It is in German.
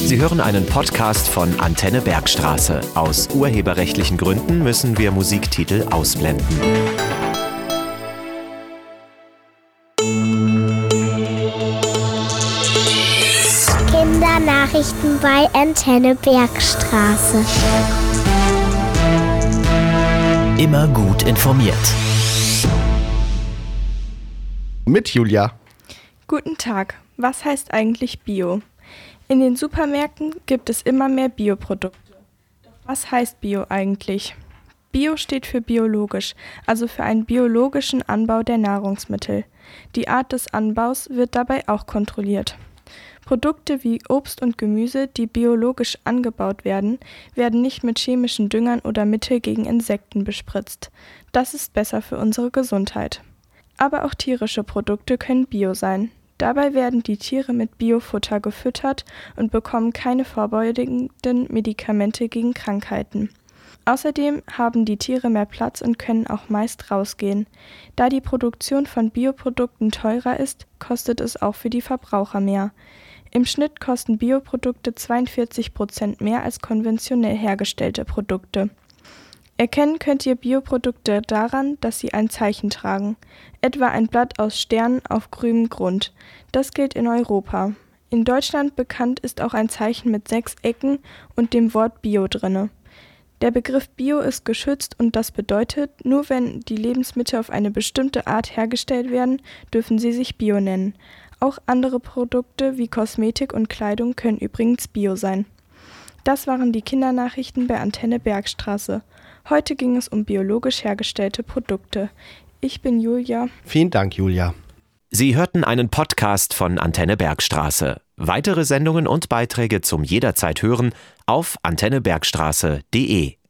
Sie hören einen Podcast von Antenne Bergstraße. Aus urheberrechtlichen Gründen müssen wir Musiktitel ausblenden. Kindernachrichten bei Antenne Bergstraße. Immer gut informiert. Mit Julia. Guten Tag. Was heißt eigentlich Bio? In den Supermärkten gibt es immer mehr Bioprodukte. Doch was heißt Bio eigentlich? Bio steht für biologisch, also für einen biologischen Anbau der Nahrungsmittel. Die Art des Anbaus wird dabei auch kontrolliert. Produkte wie Obst und Gemüse, die biologisch angebaut werden, werden nicht mit chemischen Düngern oder Mittel gegen Insekten bespritzt. Das ist besser für unsere Gesundheit. Aber auch tierische Produkte können bio sein. Dabei werden die Tiere mit Biofutter gefüttert und bekommen keine vorbeugenden Medikamente gegen Krankheiten. Außerdem haben die Tiere mehr Platz und können auch meist rausgehen. Da die Produktion von Bioprodukten teurer ist, kostet es auch für die Verbraucher mehr. Im Schnitt kosten Bioprodukte 42 Prozent mehr als konventionell hergestellte Produkte. Erkennen könnt ihr Bioprodukte daran, dass sie ein Zeichen tragen, etwa ein Blatt aus Sternen auf grünem Grund. Das gilt in Europa. In Deutschland bekannt ist auch ein Zeichen mit sechs Ecken und dem Wort Bio drinne. Der Begriff Bio ist geschützt und das bedeutet, nur wenn die Lebensmittel auf eine bestimmte Art hergestellt werden, dürfen sie sich Bio nennen. Auch andere Produkte wie Kosmetik und Kleidung können übrigens Bio sein. Das waren die Kindernachrichten bei Antenne Bergstraße. Heute ging es um biologisch hergestellte Produkte. Ich bin Julia. Vielen Dank, Julia. Sie hörten einen Podcast von Antenne Bergstraße. Weitere Sendungen und Beiträge zum jederzeit hören auf antennebergstraße.de.